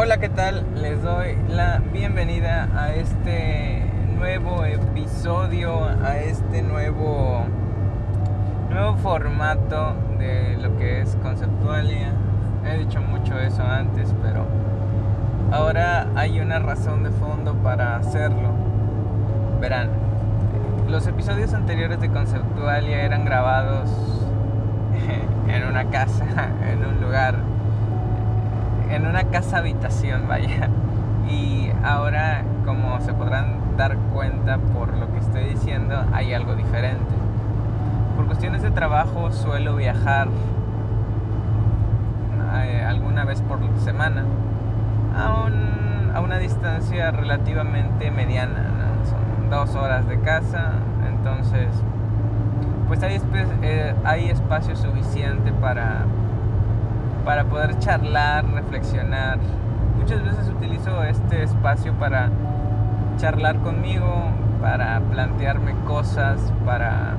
Hola, ¿qué tal? Les doy la bienvenida a este nuevo episodio, a este nuevo nuevo formato de lo que es conceptualia. He dicho mucho eso antes, pero ahora hay una razón de fondo para hacerlo. Verán, los episodios anteriores de conceptualia eran grabados en una casa, en un lugar en una casa habitación, vaya. Y ahora, como se podrán dar cuenta por lo que estoy diciendo, hay algo diferente. Por cuestiones de trabajo suelo viajar eh, alguna vez por semana a, a una distancia relativamente mediana, son dos horas de casa, entonces pues hay, eh, hay espacio suficiente para para poder charlar, reflexionar. Muchas veces utilizo este espacio para charlar conmigo, para plantearme cosas, para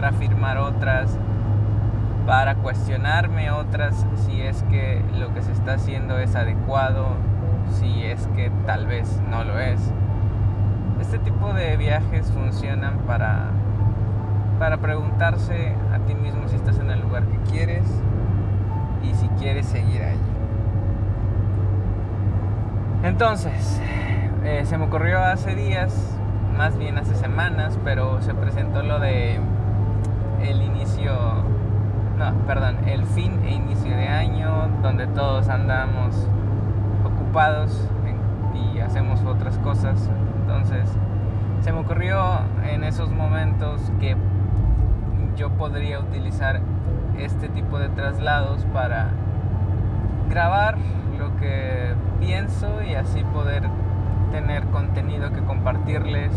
reafirmar otras, para cuestionarme otras si es que lo que se está haciendo es adecuado, si es que tal vez no lo es. Este tipo de viajes funcionan para, para preguntarse a ti mismo si estás en el lugar que quieres, y si quieres seguir allí. Entonces, eh, se me ocurrió hace días, más bien hace semanas, pero se presentó lo de el inicio, no, perdón, el fin e inicio de año, donde todos andamos ocupados y hacemos otras cosas. Entonces, se me ocurrió en esos momentos que yo podría utilizar este tipo de traslados para grabar lo que pienso y así poder tener contenido que compartirles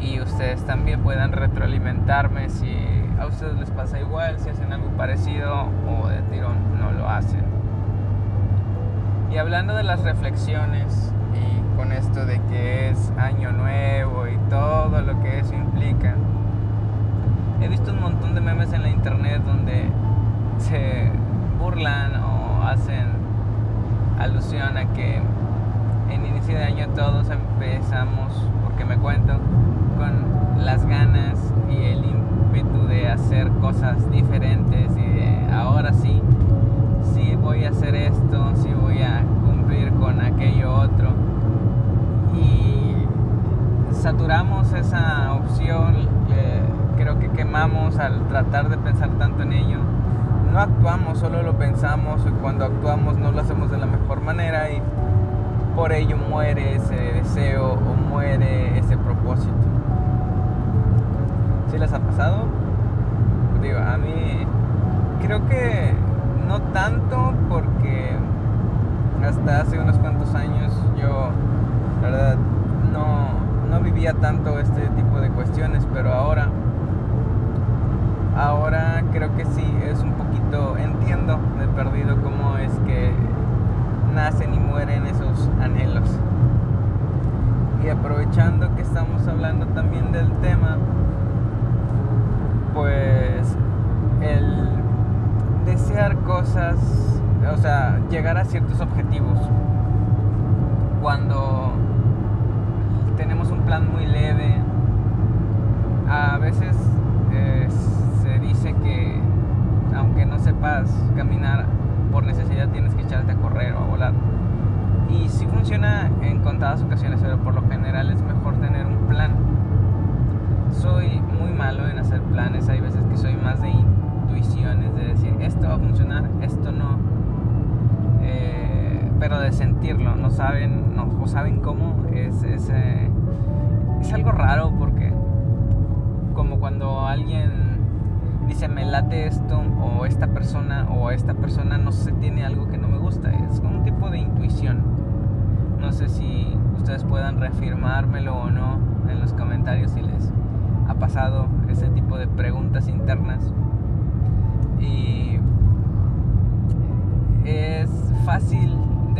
y ustedes también puedan retroalimentarme si a ustedes les pasa igual, si hacen algo parecido o de tirón no lo hacen. Y hablando de las reflexiones y con esto de que es año nuevo y todo lo que eso implica, he visto un montón de memes en la internet donde se burlan o hacen alusión a que en inicio de año todos empezamos, porque me cuento, con las ganas y el ímpetu de hacer cosas diferentes y de ahora sí, sí voy a hacer esto, sí voy a cumplir con aquello otro. Y saturamos esa opción creo que quemamos al tratar de pensar tanto en ello. No actuamos, solo lo pensamos y cuando actuamos no lo hacemos de la mejor manera y por ello muere ese deseo o muere ese propósito. ¿Sí les ha Digo, a mí creo que no tanto porque hasta hace unos cuantos años yo, la verdad, no, no vivía tanto este tipo de cuestiones, pero ahora ahora creo que sí es un poquito, entiendo de perdido cómo es que nacen y mueren esos anhelos. Y aprovechando que estamos hablando también del tema, pues el cosas, o sea, llegar a ciertos objetivos, cuando tenemos un plan muy leve, a veces que aunque no sepas caminar por necesidad tienes que echarte a correr o a volar. Y si funciona en contadas ocasiones, pero por lo general es mejor tener un plan. Soy muy malo en hacer planes, hay veces que soy más de intuiciones, de sentirlo, no saben, no, o saben cómo, es, es, eh, es algo raro porque como cuando alguien dice me late esto o esta persona o esta persona no sé tiene algo que no me gusta es como un tipo de intuición. No sé si ustedes puedan reafirmármelo o no en los comentarios si les ha pasado ese tipo de preguntas internas. Y es fácil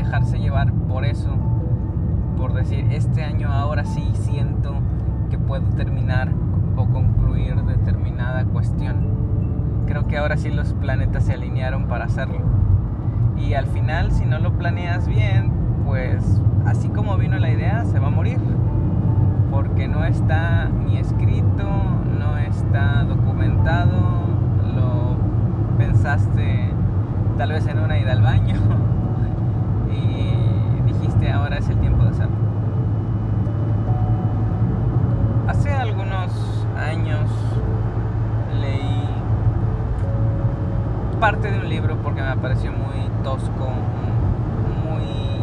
dejarse llevar por eso por decir este año ahora sí siento que puedo terminar o concluir determinada cuestión creo que ahora sí los planetas se alinearon para hacerlo. Y al final, si no lo planeas bien, pues así como vino la idea, se va a morir. Porque no está ni escrito, no está documentado, lo pensaste tal vez en una ida al baño y dijiste ahora es el tiempo de hacerlo. Hace algunos años leí parte de un libro porque me pareció muy tosco, muy...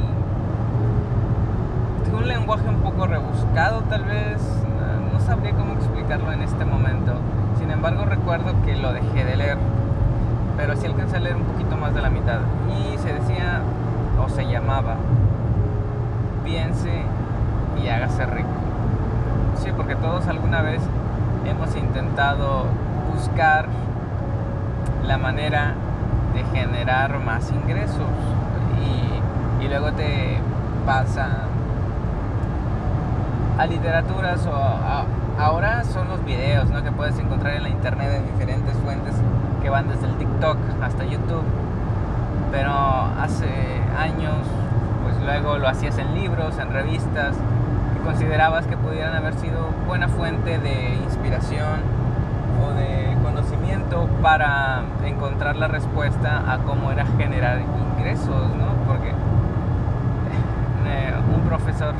un lenguaje un poco rebuscado tal vez, no sabría cómo explicarlo en este momento. Sin embargo recuerdo que lo dejé de leer, pero sí alcancé a leer un poquito más de la mitad. Y se decía, o se llamaba, piense y hágase rico. Sí, porque todos alguna vez hemos intentado buscar la manera de generar más ingresos y, luego te pasa a literaturas o ahora son los videos ¿no? que puedes encontrar en la internet en diferentes fuentes que van desde el TikTok hasta YouTube pero hace años pues luego lo hacías en libros, en revistas que considerabas que pudieran haber sido buena fuente de inspiración o de conocimiento para encontrar la respuesta a cómo era generar ingresos, ¿no? Porque eh, un profesor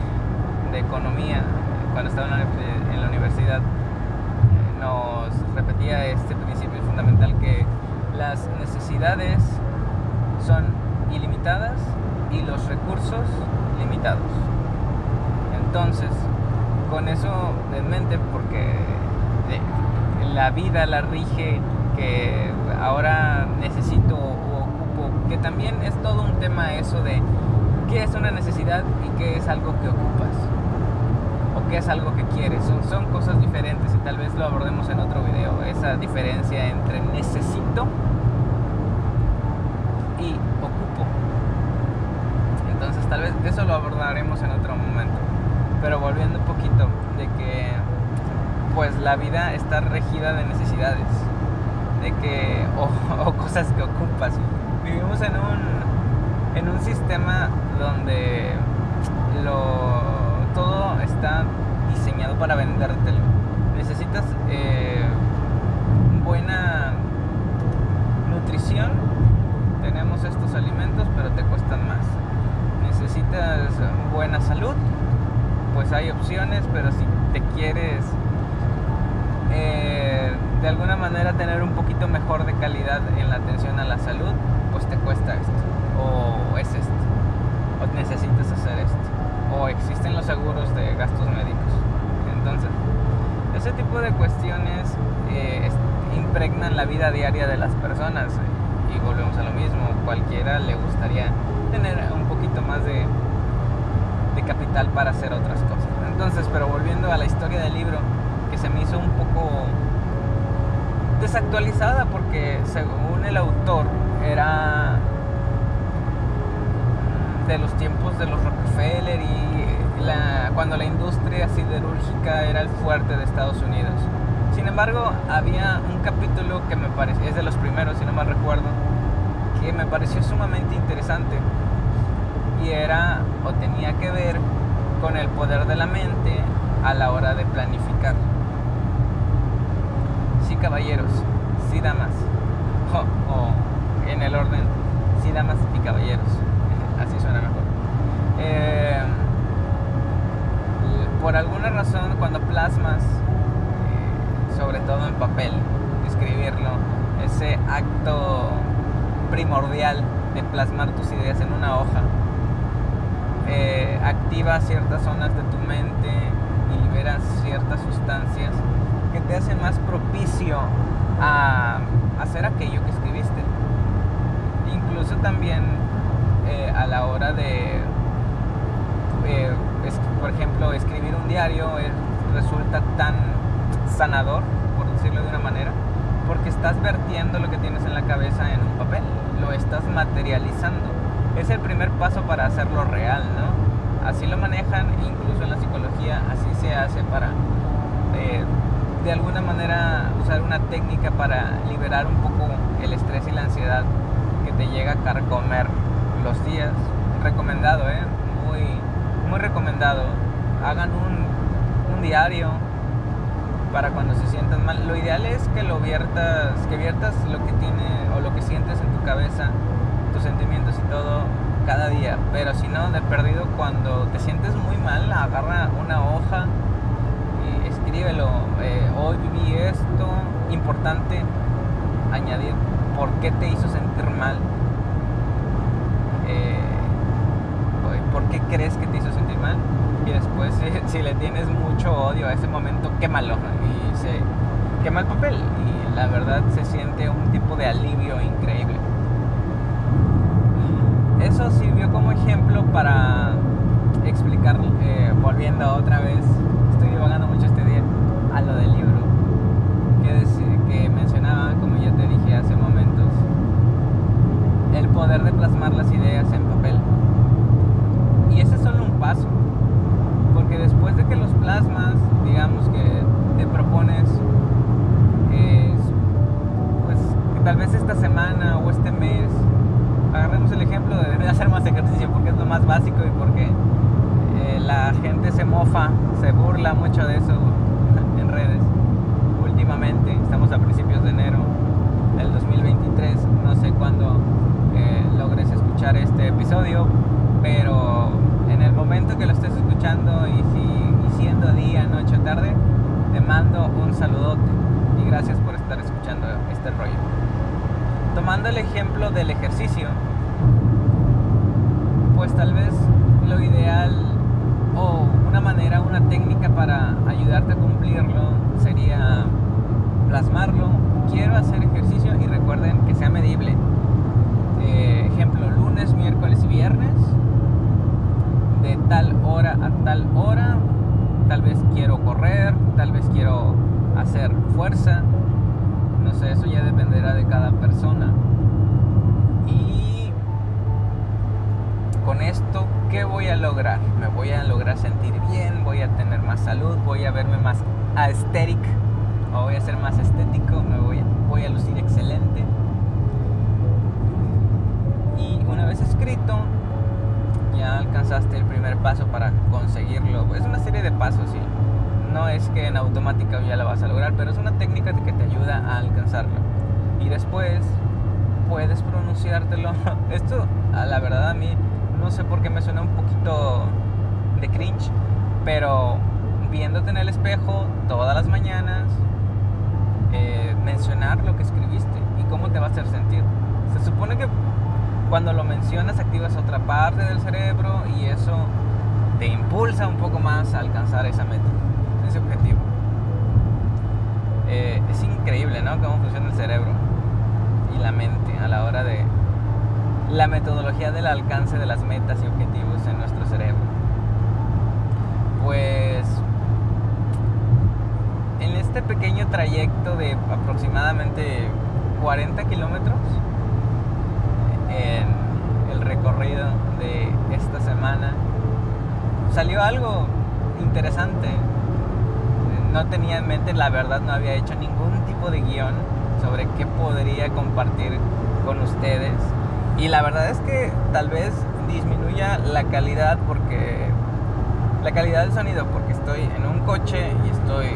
de economía, cuando estaba en la universidad, nos repetía este principio fundamental que las necesidades son ilimitadas y los recursos limitados. Entonces, con eso en mente, porque la vida la rige que ahora necesito o ocupo, que también es todo un tema eso de qué es una necesidad y qué es algo que ocupas o qué es algo que quieres. Son, son cosas diferentes y tal vez lo abordemos en otro video, esa diferencia entre necesito y ocupo. Entonces tal vez eso lo abordaremos en otro momento. Pero volviendo un poquito de que pues la vida está regida de necesidades, de que o, cosas que ocupas. Vivimos en un en un sistema donde lo todo está diseñado para vendértelo. Necesitas eh, buena nutrición tenemos estos alimentos, pero te cuestan más. Necesitas buena salud, pues hay opciones, pero si te quieres eh, de alguna manera tener un poquito mejor de calidad en la atención a la salud, pues te cuesta esto, o es esto, o necesitas hacer esto, o existen los seguros de gastos médicos. Entonces, ese tipo de cuestiones eh, impregnan la vida diaria de las personas y volvemos a lo mismo, cualquiera le gustaría tener un poquito más de, de capital para hacer otras cosas. Entonces, pero volviendo a la historia del libro, que se me hizo un poco desactualizada porque según el autor era de los tiempos de los Rockefeller y la, cuando la industria siderúrgica era el fuerte de Estados Unidos. Sin embargo, había un capítulo que me parece, es de los primeros, si no mal recuerdo, que me pareció sumamente interesante. Y era, o tenía que ver, con el poder de la mente a la hora de planificar. Caballeros, sí, damas. O, en el orden, sí, damas y caballeros. Así suena mejor. Eh, por alguna razón, cuando plasmas sobre todo en papel, escribirlo, ese acto primordial de plasmar tus ideas en una hoja, eh, activa ciertas zonas de tu mente y libera ciertas sustancias que te hacen más propicio a hacer aquello que escribiste. Incluso también eh, a la hora de, eh, por ejemplo, escribir un diario resulta tan sanador, por decirlo de una manera, porque estás vertiendo lo que tienes en la cabeza en un papel, lo estás materializando. Es el primer paso para hacerlo real, ¿no? Así lo manejan, incluso en la psicología, así se hace para, eh, de alguna manera, usar una técnica para liberar un poco el estrés y la ansiedad que te llega a carcomer los días. Recomendado, ¿eh? Muy, muy recomendado. Hagan un, un diario para cuando se sientan mal. Lo ideal es que lo viertas, que viertas lo que tiene o lo que sientes en tu cabeza, tus sentimientos y todo cada día. Pero si no, de perdido cuando te sientes muy mal, agarra una hoja escríbelo. Eh, hoy viví esto, importante añadir por qué te hizo sentir mal. Eh, ¿Por qué crees que te hizo sentir mal? y después si, le tienes mucho odio a ese momento, quémalo y se quema el papel y la verdad se siente un tipo de alivio increíble. Eso sirvió como ejemplo para explicar, eh, volviendo otra vez, estoy divagando mucho este a lo del libro que, que mencionaba, como ya te dije hace momentos, el poder de plasmar las ideas en papel. Y ese es solo un paso porque después de que los plasmas, digamos que te propones, pues tal vez esta semana o este mes, agarremos el ejemplo de hacer más ejercicio porque es lo más básico y porque eh, la gente se mofa, se burla mucho de eso estamos a principios de enero del 2023, no sé cuándo eh, logres escuchar este episodio, pero en el momento que lo estés escuchando y, si, siendo día, noche o tarde, te mando un saludote y gracias por estar escuchando este rollo. Tomando el ejemplo del ejercicio, pues tal vez lo ideal o una manera, una técnica para ayudarte a cumplirlo sería plasmarlo. Quiero hacer ejercicio y recuerden que sea medible. Eh, ejemplo, lunes, miércoles y viernes de tal hora a tal hora. Tal vez quiero correr, tal vez quiero hacer fuerza. No sé, eso ya dependerá de cada persona. Y con esto, ¿qué voy a lograr? Me voy a lograr sentir bien, voy a tener más salud, voy a verme más aesthetic voy a ser más estético, me voy, a lucir excelente. Y una vez escrito, ya alcanzaste el primer paso para conseguirlo. Es una serie de pasos, sí. No es que en automática ya la vas a lograr, pero es una técnica que te ayuda a alcanzarlo. Y después puedes pronunciártelo. Esto, la verdad, a mí no sé por qué me suena un poquito de cringe, pero viéndote en el espejo todas las mañanas, eh, mencionar lo que escribiste y cómo te va a hacer sentir. Se supone que cuando lo mencionas activas otra parte del cerebro y eso te impulsa un poco más a alcanzar esa meta, ese objetivo. Eh, es increíble, ¿no? Cómo funciona el cerebro y la mente a la hora de la metodología del alcance de las metas y objetivos en nuestro cerebro. Pues este pequeño trayecto de aproximadamente 40 kilómetros, en el recorrido de esta semana, salió algo interesante. No tenía en mente, la verdad, no había hecho ningún tipo de guion sobre qué podría compartir con ustedes. Y la verdad es que tal vez disminuya la calidad porque la calidad del sonido porque estoy en un coche y estoy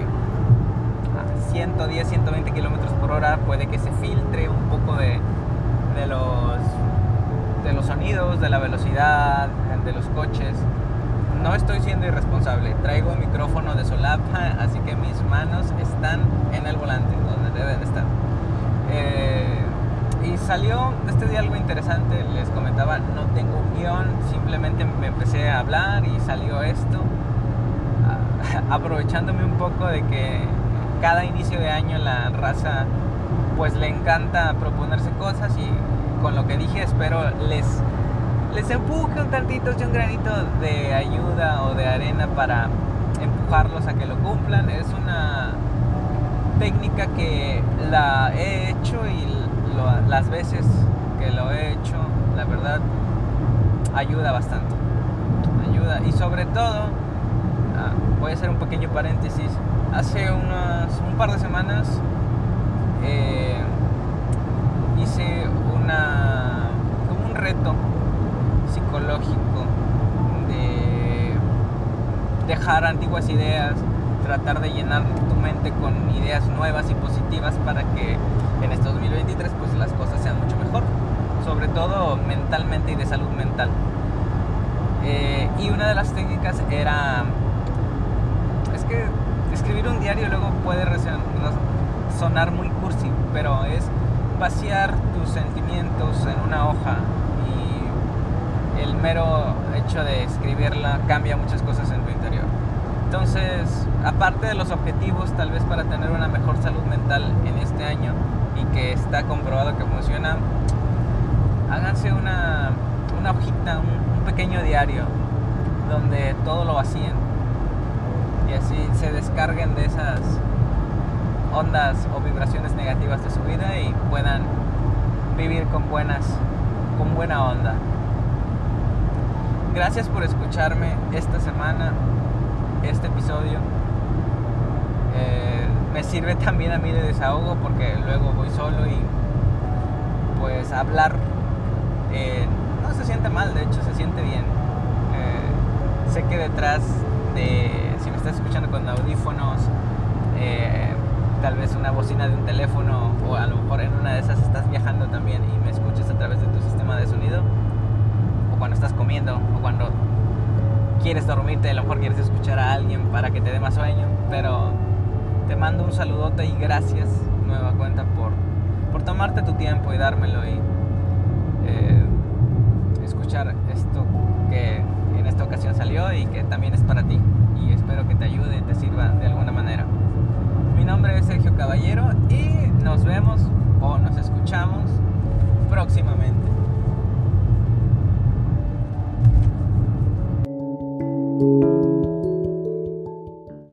110, 120 kilómetros por hora, puede que se filtre un poco de, de los de los sonidos, de la velocidad, de los coches. No estoy siendo irresponsable. Traigo el micrófono de solapa, así que mis manos están en el volante, donde deben estar. Eh, y salió este día algo interesante. Les comentaba, no tengo un guion, simplemente me empecé a hablar y salió esto. Aprovechándome un poco de que cada inicio de año la raza pues le encanta proponerse cosas y con lo que dije espero les, les empuje un tantito, un granito de ayuda o de arena para empujarlos a que lo cumplan. Es una técnica que la he hecho y las veces que lo he hecho, la verdad, ayuda bastante. Ayuda. Y sobre todo, ah, voy a hacer un pequeño paréntesis hace un par de semanas eh, hice una, como un reto psicológico de dejar antiguas ideas, tratar de llenar tu mente con ideas nuevas y positivas para que en este 2023 pues las cosas sean mucho mejor, sobre todo mentalmente y de salud mental. Eh, y una de las técnicas era escribir un diario luego puede sonar muy cursi, pero es vaciar tus sentimientos en una hoja y el mero hecho de escribirla cambia muchas cosas en tu interior. Entonces, aparte de los objetivos, tal vez para tener una mejor salud mental en este año y que está comprobado que funciona, háganse una, una hojita, un, pequeño diario donde todo lo vacíen y así se descarguen de esas ondas o vibraciones negativas de su vida y puedan vivir con buenas con buena onda. Gracias por escucharme esta semana este episodio. Eh, me sirve también a mí de desahogo porque luego voy solo y pues hablar eh, no se siente mal, de hecho se siente bien. Eh, sé que detrás de, si me estás escuchando con audífonos, tal vez una bocina de un teléfono o a lo mejor en una de esas estás viajando también y me escuchas a través de tu sistema de sonido, o cuando estás comiendo, o cuando quieres dormirte, a lo mejor quieres escuchar a alguien para que te dé más sueño, pero te mando un saludote y gracias, nueva cuenta, por, por tomarte tu tiempo y dármelo y eh, escuchar esto que en esta ocasión salió y que también es para ti. Y espero que te ayude y te sirva de alguna manera. Mi nombre es Sergio Caballero y nos vemos o nos escuchamos próximamente.